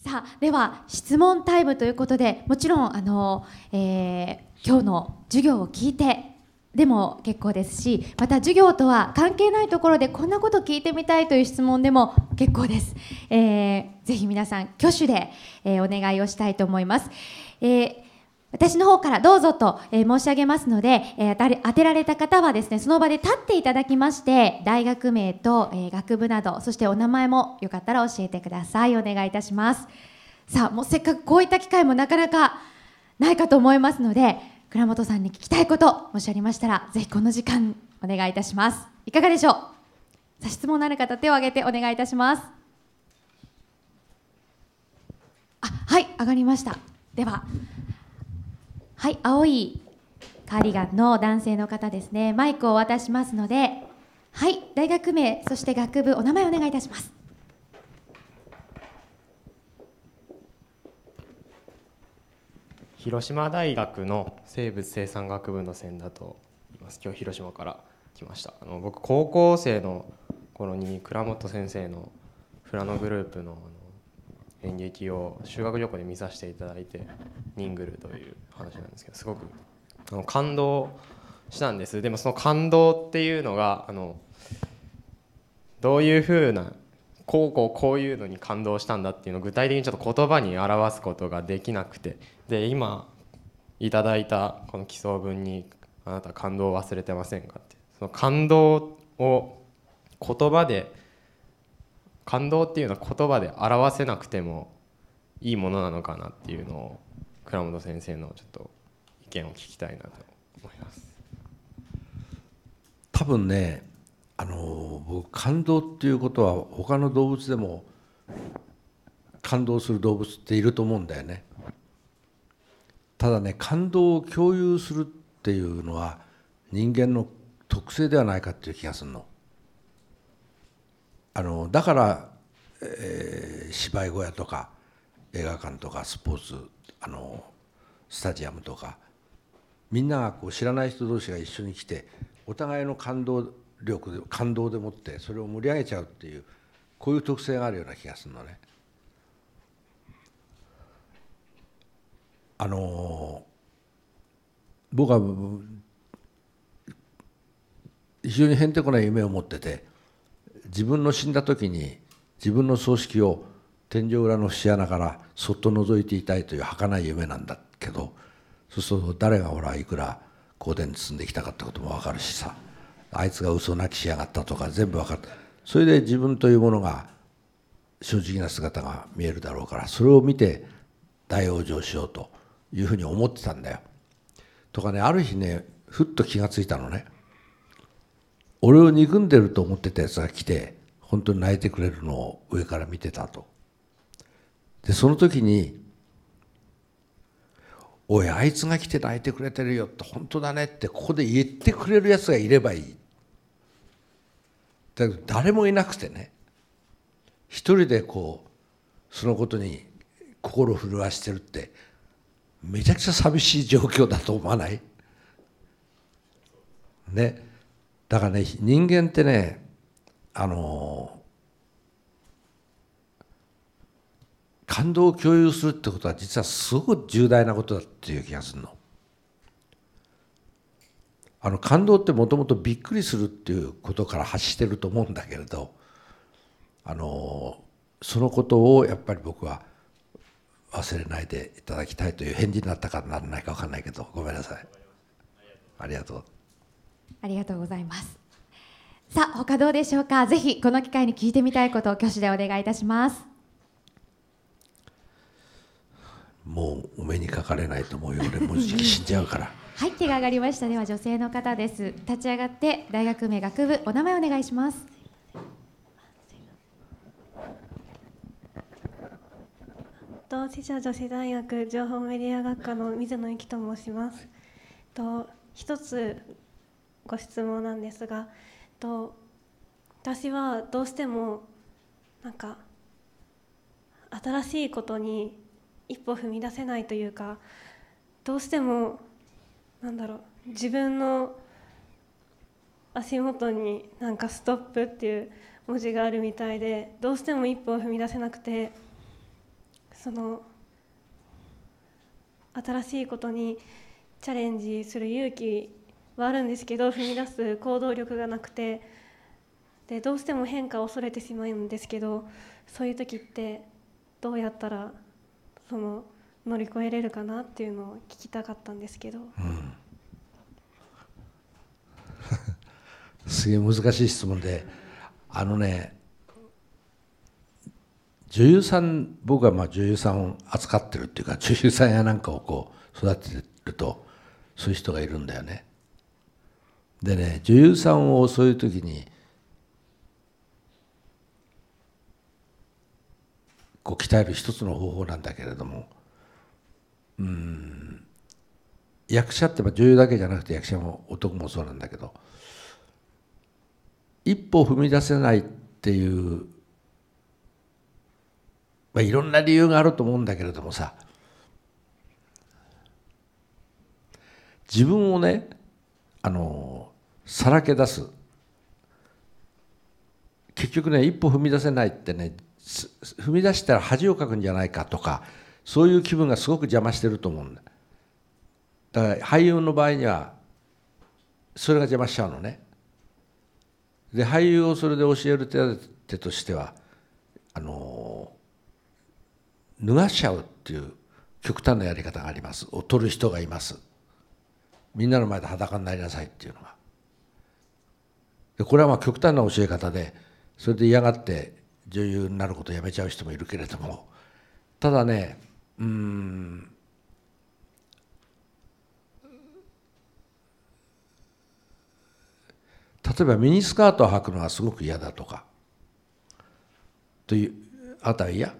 さあでは質問タイムということでもちろんあの、えー、今日の授業を聞いてでも結構ですしまた授業とは関係ないところでこんなこと聞いてみたいという質問でも結構です、えー、ぜひ皆さん挙手で、えー、お願いをしたいと思います、えー私の方からどうぞと、え、申し上げますので、え、当てられた方はですねその場で立っていただきまして大学名と、え、学部などそしてお名前もよかったら教えてください。お願いいたします。さあもうせっかくこういった機会もなかなかないかと思いますので倉本さんに聞きたいこともしありましたらぜひこの時間お願いいたします。いかがでしょう？さあ質問のある方手を挙げてお願いいたします。あはい上がりました。でははい青いカーディガンの男性の方ですね。マイクを渡しますのではい大学名そして学部お名前お願いいたします。広島大学の生物生産学部の千田と言います。今日広島から来ました。あの僕高校生の頃に倉本先生のフラノグループの演劇を修学旅行で見させていただいて「ニングル」という話なんですけどすごくあの感動したんですでもその感動っていうのがあのどういうふうなこうこうこういうのに感動したんだっていうのを具体的にちょっと言葉に表すことができなくてで今いただいたこの基礎文に「あなた感動を忘れてませんか?」ってその感動を言葉で感動っていうのは言葉で表せなくてもいいものなのかなっていうのを倉本先生のちょっと意見を聞きたいなと思います。多分ねあの僕感動っていうことは他の動物でも感動する動物っていると思うんだよね。ただね感動を共有するっていうのは人間の特性ではないかっていう気がするの。あのだから、えー、芝居小屋とか映画館とかスポーツあのスタジアムとかみんながこう知らない人同士が一緒に来てお互いの感動力で感動でもってそれを盛り上げちゃうっていうこういう特性があるような気がするのね。あの僕は非常にへんてこな夢を持ってて自分の死んだ時に自分の葬式を天井裏の節穴からそっと覗いていたいという儚い夢なんだけどそうすると誰がほらいくら香典積んできたかってことも分かるしさあいつが嘘泣きしやがったとか全部分かるそれで自分というものが正直な姿が見えるだろうからそれを見て大往生しようというふうに思ってたんだよ。とかねある日ねふっと気がついたのね。俺を憎んでると思ってたやつが来て本当に泣いてくれるのを上から見てたと。でその時に「おいあいつが来て泣いてくれてるよ」って本当だねってここで言ってくれるやつがいればいい。だけど誰もいなくてね一人でこうそのことに心震わしてるってめちゃくちゃ寂しい状況だと思わない？ねだからね人間ってねあの感動を共有するってことは実はすごく重大なことだっていう気がするの。あの感動ってもともとびっくりするっていうことから発してると思うんだけれどあのそのことをやっぱり僕は忘れないでいただきたいという返事になったかならないか分かんないけどごめんなさいありがとう。ありがとうございます。さあ他どうでしょうか？ぜひこの機会に聞いてみたいことを挙手でお願いいたします。もうお目にかかれないと思うよ。俺もうじき死んじゃうから。はい手が上がりました。では女性の方です。立ち上がって大学名学部お名前お願いします。同志社女子大学情報メディア学科の水野由紀と申します。と一つご質問なんですがと私はどうしてもなんか新しいことに一歩踏み出せないというかどうしてもなんだろう自分の足元になんかストップっていう文字があるみたいでどうしても一歩を踏み出せなくてその新しいことにチャレンジする勇気はあるんですけど踏み出す行動力がなくてでどうしても変化を恐れてしまうんですけどそういう時ってどうやったらその乗り越えれるかなっていうのを聞きたかったんですけど。すげえ難しい質問であのね女優さん僕はまあ女優さんを扱ってるっていうか女優さんやなんかをこう育ててるとそういう人がいるんだよね。でね女優さんをそういう時にこう鍛える一つの方法なんだけれどもうん役者ってまあ女優だけじゃなくて役者も男もそうなんだけど一歩踏み出せないっていう、まあ、いろんな理由があると思うんだけれどもさ自分をねあのさらけ出す。結局ね一歩踏み出せないってね踏み出したら恥をかくんじゃないかとかそういう気分がすごく邪魔してると思うんだ。だから俳優の場合にはそれが邪魔しちゃうのね。で俳優をそれで教える手当としてはあの脱がしちゃうっていう極端なやり方があります。を取る人がいます。みんなの前で裸になりなさいっていうのが。でこれはまあ極端な教え方でそれで嫌がって女優になることをやめちゃう人もいるけれども。ただねうん例えばミニスカートを履くのはすごく嫌だとかというあなたは嫌？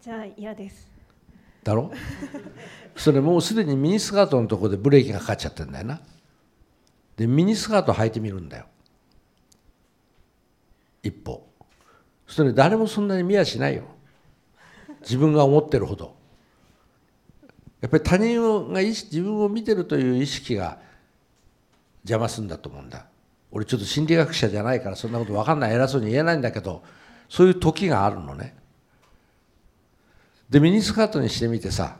じゃあ嫌です。だろ？それもうすでにミニスカートのところでブレーキがかかっちゃってるんだよなでミニスカート履いてみるんだよ。一歩。それ誰もそんなに見やしないよ。自分が思ってるほど。やっぱり他人が自分を見てるという意識が邪魔すんだと思うんだ。俺ちょっと心理学者じゃないからそんなこと分かんない。偉そうに言えないんだけどそういう時があるのね。でミニスカートにしてみてさ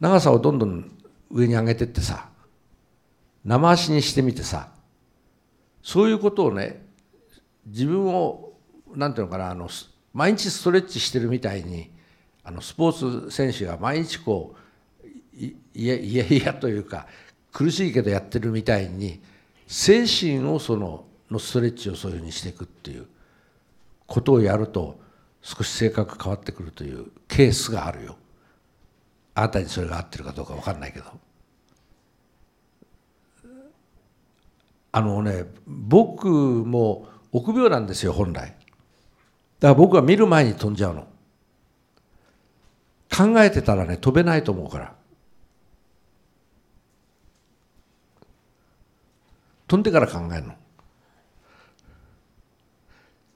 長さをどんどん上に上げてってさ生足にしてみてさそういうことをね自分をなんていうのかなあの毎日ストレッチしてるみたいにあのスポーツ選手が毎日こういやいやいやというか苦しいけどやってるみたいに精神をそののストレッチをそういうふうにしていくっていうことをやると少し性格変わってくるというケースがあるよ。あなたにそれが合ってるかどうか分かんないけど。あのね僕も臆病なんですよ本来。だから僕は見る前に飛んじゃうの。考えてたらね飛べないと思うから。飛んでから考えるの。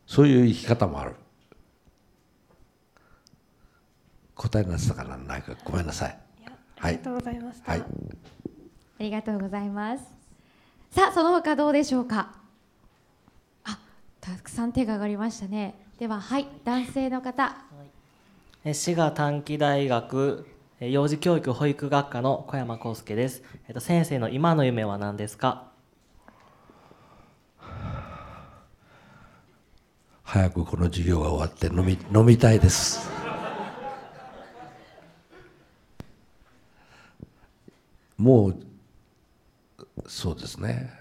そういう生き方もある。答えになってたかなないか。ごめんなさい。ありがとうございました、はい、ありがとうございますさあその他どうでしょうか？あたくさん手が挙がりましたね。でははい男性の方。え滋賀短期大学え幼児教育保育学科の小山康介です、えっと、先生の今の夢は何ですか？早くこの授業が終わって飲み飲みたいです。もうそうですね。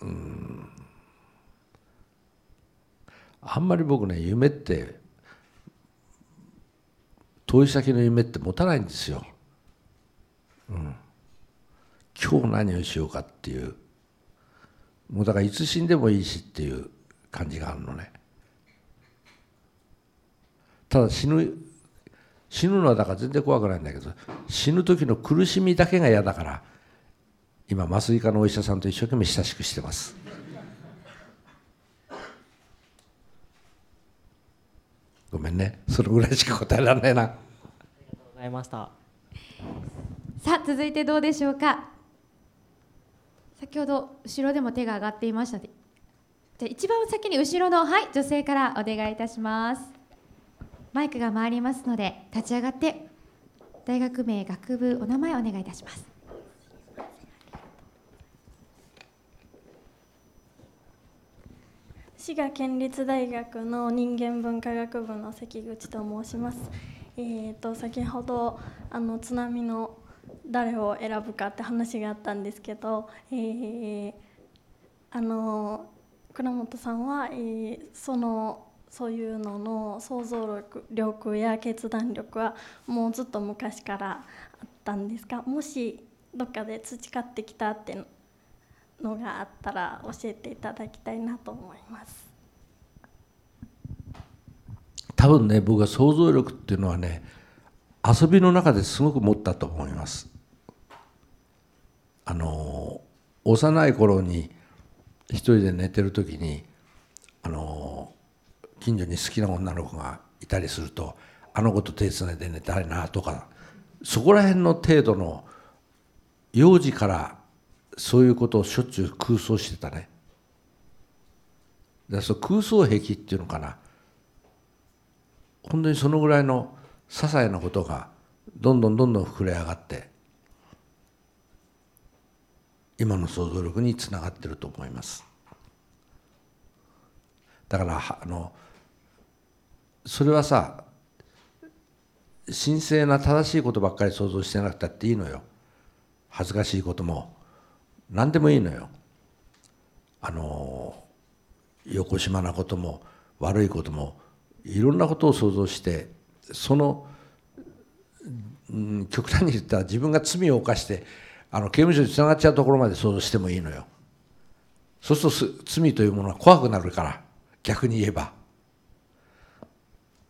うん。あんまり僕ね夢って遠い先の夢って持たないんですよ、うん、今日何をしようかっていう。もうだからいつ死んでもいいしっていう感じがあるのね。ただ死ぬ死ぬのはだから全然怖くないんだけど死ぬ時の苦しみだけが嫌だから今麻酔科のお医者さんと一生懸命親しくしてます。ごめんね。それぐらいしか答えられないな。ありがとうございました。さあ続いてどうでしょうか？先ほど後ろでも手が上がっていました。でじゃあ一番先に後ろのはい女性からお願いいたしますマイクが回りますので立ち上がって大学名学部お名前お願いいたします滋賀県立大学の人間文化学部の関口と申します。えー、と先ほどあの津波の誰を選ぶかって話があったんですけど、えー、あの倉本さんは、えー、そのそういうのの想像力や決断力はもうずっと昔からあったんですがもしどっかで培ってきたってのがあったら教えていただきたいなと思います。多分ね僕は想像力っていうのはね遊びの中ですごく持ったと思います。あの幼い頃に一人で寝てる時にあの近所に好きな女の子がいたりするとあの子と手つないで寝たいなとかそこら辺の程度の幼児からそういうことをしょっちゅう空想してたね。だその空想癖っていうのかな。本当にそのぐらいの些細なことがどんどんどんどん膨れ上がって今の想像力につながってると思います。だからあのそれはさ神聖な正しいことばっかり想像してなくたっていいのよ。恥ずかしいことも何でもいいのよ。あの横島なことも悪いこともいろんなことを想像してその、うん、極端に言ったら自分が罪を犯してあの刑務所につながっちゃうところまで想像してもいいのよ。そうすると罪というものは怖くなるから逆に言えば。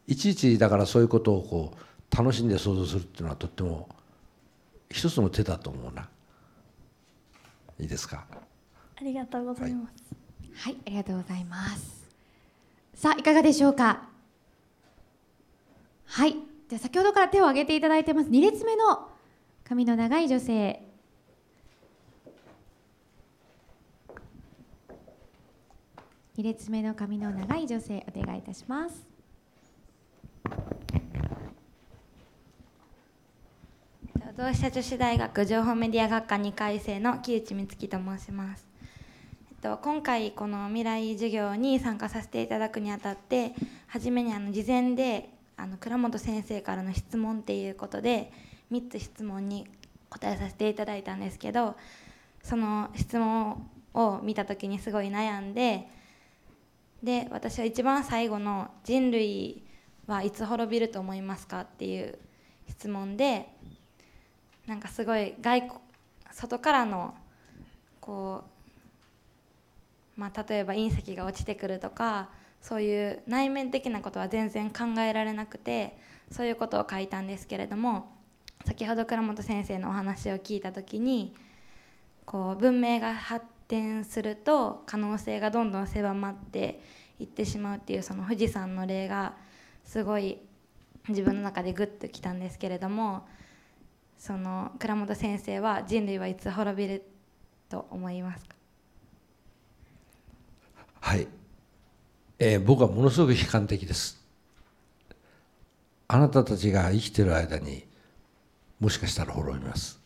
いちいちだからそういうことをこう楽しんで想像するっていうのはとっても一つの手だと思うな。いいですか？ありがとうございます。はい、はい、ありがとうございます。さあいかがでしょうか？はい。じゃあ先ほどから手を挙げていただいてます。2列目の髪の長い女性。2列目の髪の長い女性お願いいたします同志社女子大学情報メディア学科2回生の木内美月と申します、えっと、今回この未来授業に参加させていただくにあたって初めにあの事前であの倉本先生からの質問っていうことで3つ質問に答えさせていただいたんですけどその質問を見た時にすごい悩んでで私は一番最後の「人類はいつ滅びると思いますか?」っていう質問でなんかすごい外外からのこう、まあ、例えば隕石が落ちてくるとかそういう内面的なことは全然考えられなくてそういうことを書いたんですけれども先ほど倉本先生のお話を聞いた時にこう文明が発展すると可能性がどんどん狭まっていってしまうっていうその富士山の例がすごい自分の中でグッときたんですけれどもその倉本先生は人類はいつ滅びると思いますか？はい、えー、僕はものすごく悲観的です。あなたたちが生きてる間にもしかしたら滅びます。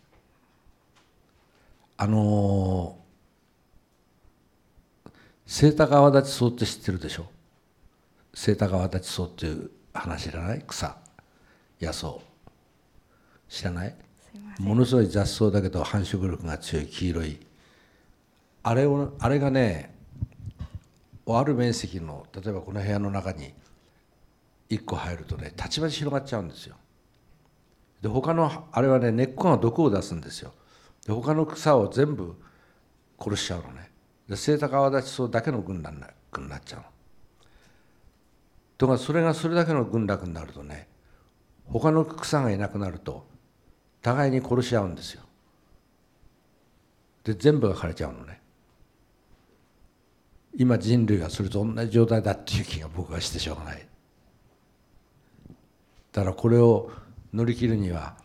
あの、セータ川立ち草って知ってるでしょ？セータ川立ち草っていう話知らない？草。野草。知らない？ものすごい雑草だけど繁殖力が強い黄色い。あれをあれがねある面積の例えばこの部屋の中に1個入るとねたちまち広がっちゃうんですよ。で他のあれはね根っこが毒を出すんですよ。で他の草を全部殺しちゃうのね。でセイタカアワダチソウだけの軍団になっちゃうの。とかそれがそれだけの軍楽になるとね他の草がいなくなると互いに殺し合うんですよ。で全部が枯れちゃうのね。今人類がそれと同じ状態だっていう気が僕はしてしょうがない。だからこれを乗り切るには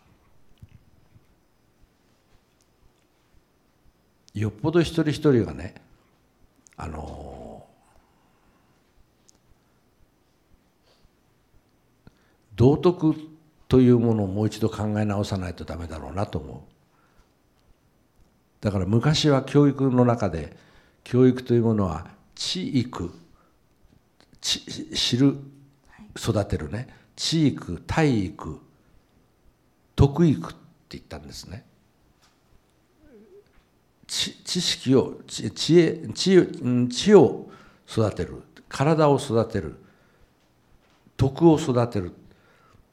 よっぽど一人一人がねあの道徳というものをもう一度考え直さないとダメだろうなと思う。だから昔は教育の中で教育というものは知育知る育てるね。知育体育徳育って言ったんですね。知識を知知恵知知を育てる。体を育てる。徳を育てる。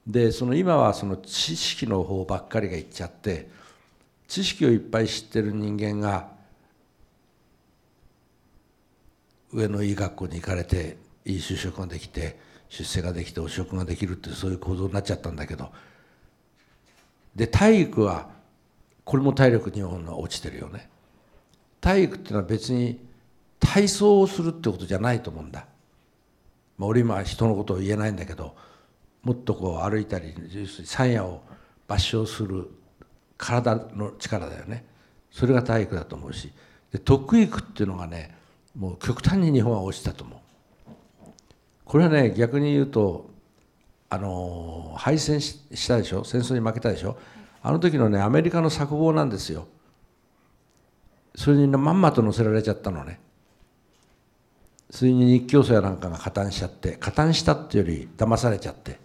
でその今はその知識の方ばっかりがいっちゃって知識をいっぱい知ってる人間が上のいい学校に行かれていい就職ができて出世ができてお職ができるってそういう構造になっちゃったんだけどで体育はこれも体力日本は落ちてるよね。体育っていうのは別に体操をするってことじゃないと思うんだ、まあ、俺今人のことを言えないんだけどもっとこう歩いたり山野を抜傷する体の力だよね。それが体育だと思うし。で徳育っていうのがねもう極端に日本は落ちたと思う。これはね逆に言うとあの敗戦したでしょ？戦争に負けたでしょ？あの時のねアメリカの策謀なんですよ。それにまんまと乗せられちゃったのね。それに日教組やなんかが加担しちゃって加担したっていうより騙されちゃって。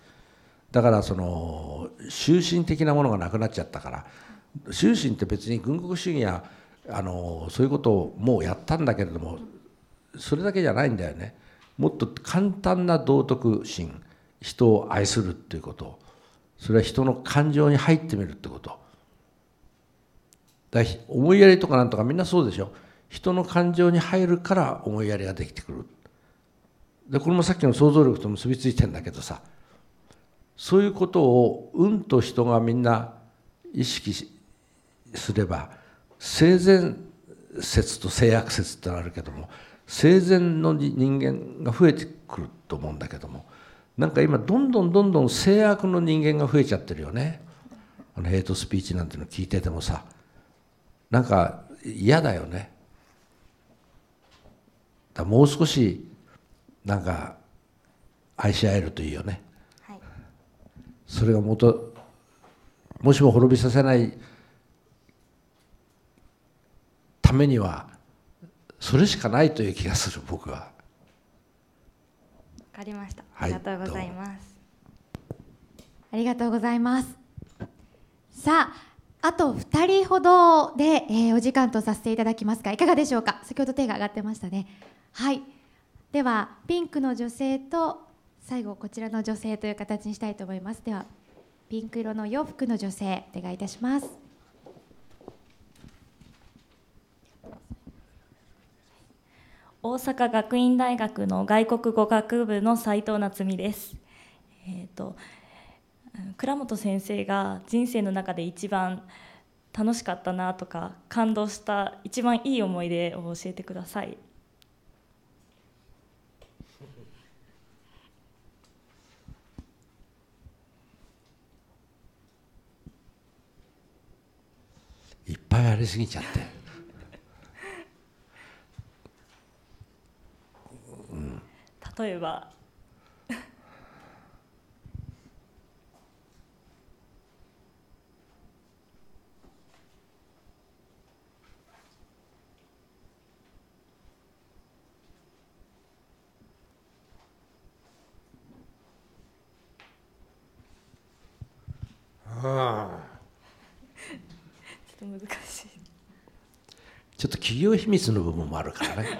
だからその終身的なものがなくなっちゃったから終身って別に軍国主義やあのそういうことをもうやったんだけれどもそれだけじゃないんだよね。もっと簡単な道徳心人を愛するっていうこと。それは人の感情に入ってみるってこと。だ思いやりとかなんとかみんなそうでしょ。人の感情に入るから思いやりができてくる。でこれもさっきの想像力と結びついてんだけどさそういうことをうんと人がみんな意識すれば性善説と性悪説ってあるけども生前の人間が増えてくると思うんだけどもなんか今どんどんどんどん性悪の人間が増えちゃってるよね。あのヘイトスピーチなんての聞いててもさ。なんか嫌だよね。だもう少しなんか愛し合えるといいよね、それが元もしも滅びさせないためにはそれしかないという気がする僕は。わかりました。ありがとうございます、はい、ありがとうございます。さああと2人ほどで、えー、お時間とさせていただきますがいかがでしょうか？先ほど手が挙がってましたね。はい。ではピンクの女性と最後こちらの女性という形にしたいと思いますではピンク色の洋服の女性お願いいたします大阪学院大学の外国語学部の斉藤夏美です。えーと倉本先生が人生の中で一番楽しかったなとか感動した一番いい思い出を教えてください。いっぱいありすぎちゃって、うん、例えば。ちょっと企業秘密の部分もあるからね。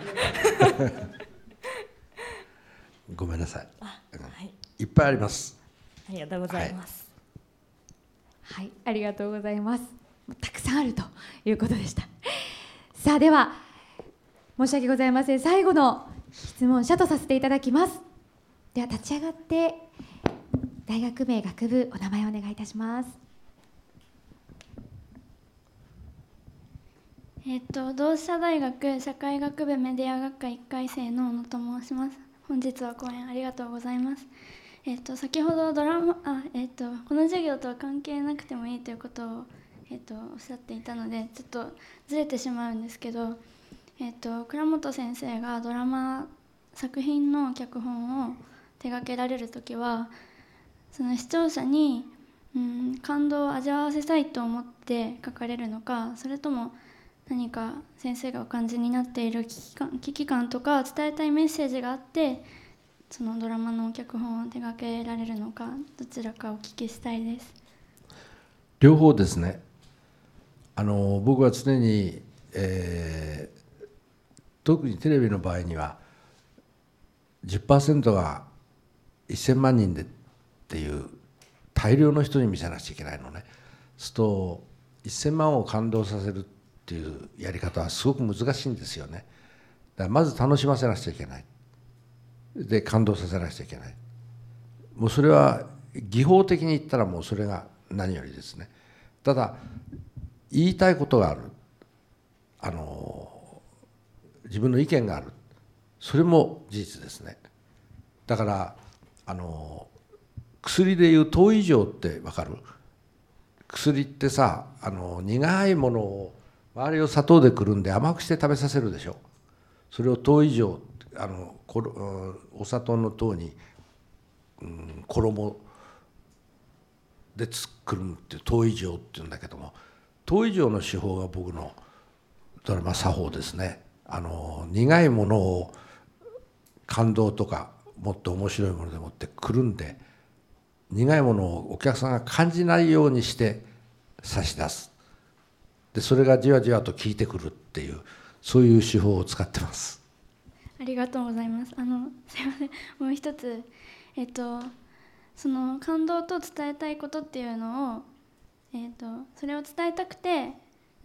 ごめんなさい、はい、いっぱいあります。ありがとうございます、はい、はい、ありがとうございます。たくさんあるということでした。さあでは申し訳ございません。最後の質問者とさせていただきます。では立ち上がって大学名学部お名前をお願いいたしますえっと、同志社大学社会学部メディア学科1回生の小野と申します。本日は講演ありがとうございます。えっと、先ほどドラマあ、えっと、この授業とは関係なくてもいいということを、えっと、おっしゃっていたのでちょっとずれてしまうんですけど、えっと、倉本先生がドラマ作品の脚本を手掛けられる時はその視聴者に、うん、感動を味わわせたいと思って書かれるのかそれとも何か先生がお感じになっている危機感危機感とか伝えたいメッセージがあってそのドラマの脚本を手掛けられるのかどちらかお聞きしたいです。両方ですね。あの僕は常に、えー、特にテレビの場合には10%が1000万人でっていう大量の人に見せなくちゃいけないのね。すると1000万を感動させるってていうやり方はすごく難しいんですよね。だからまず楽しませなくちゃいけない。で感動させなくちゃいけない。もうそれは技法的に言ったらもうそれが何よりですね。ただ言いたいことがある。あの自分の意見がある。それも事実ですね。だからあの薬でいう糖以上って分かる？薬ってさあの苦いものを周りを砂糖でくるんで甘くして食べさせるでしょ。それを糖以上あのお砂糖の糖に、うん、衣で作るって糖以上っていうんだけども糖以上の手法が僕のドラマ作法ですね。あの苦いものを感動とかもっと面白いものでもってくるんで苦いものをお客さんが感じないようにして差し出す。でそれがじわじわと効いてくるっていうそういう手法を使ってます。ありがとうございます。あのすいません。もう一つえっとその感動と伝えたいことっていうのを、えっとそれを伝えたくて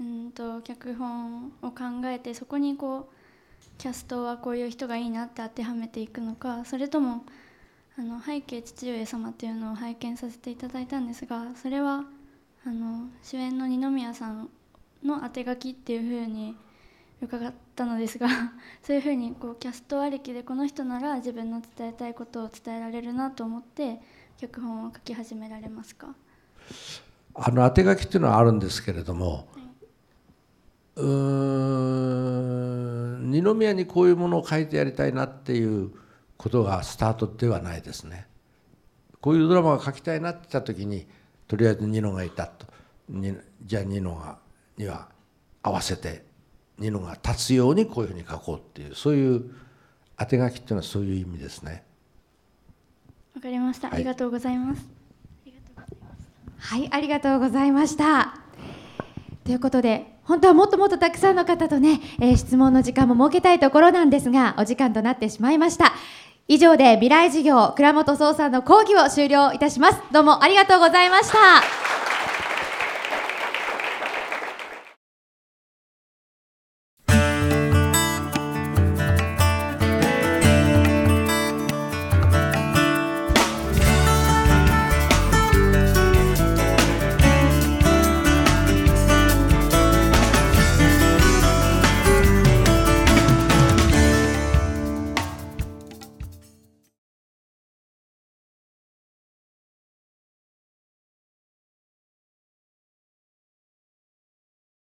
うんと脚本を考えてそこにこうキャストはこういう人がいいなって当てはめていくのかそれともあの背景父上様っていうのを拝見させていただいたんですがそれはあの主演の二宮さんの当て書きっていうふうに伺ったのですが そういうふうにこうキャストありきでこの人なら自分の伝えたいことを伝えられるなと思って脚本を書き始められますか？あの当て書きっていうのはあるんですけれども、はい、うん二宮にこういうものを書いてやりたいなっていうことがスタートではないですね。こういうドラマが書きたいなって言った時にとりあえずニノがいたとじゃあニノがには合わせてニノが立つようにこういうふうに書こうっていうそういう当て書きっていうのはそういう意味ですね。わかりました、はい、ありがとうございます。はい、ありがとうございました。ということで、本当はもっともっとたくさんの方とね、えー、質問の時間も設けたいところなんですが、お時間となってしまいました。以上で未来事業倉本壮さんの講義を終了いたします。どうもありがとうございました。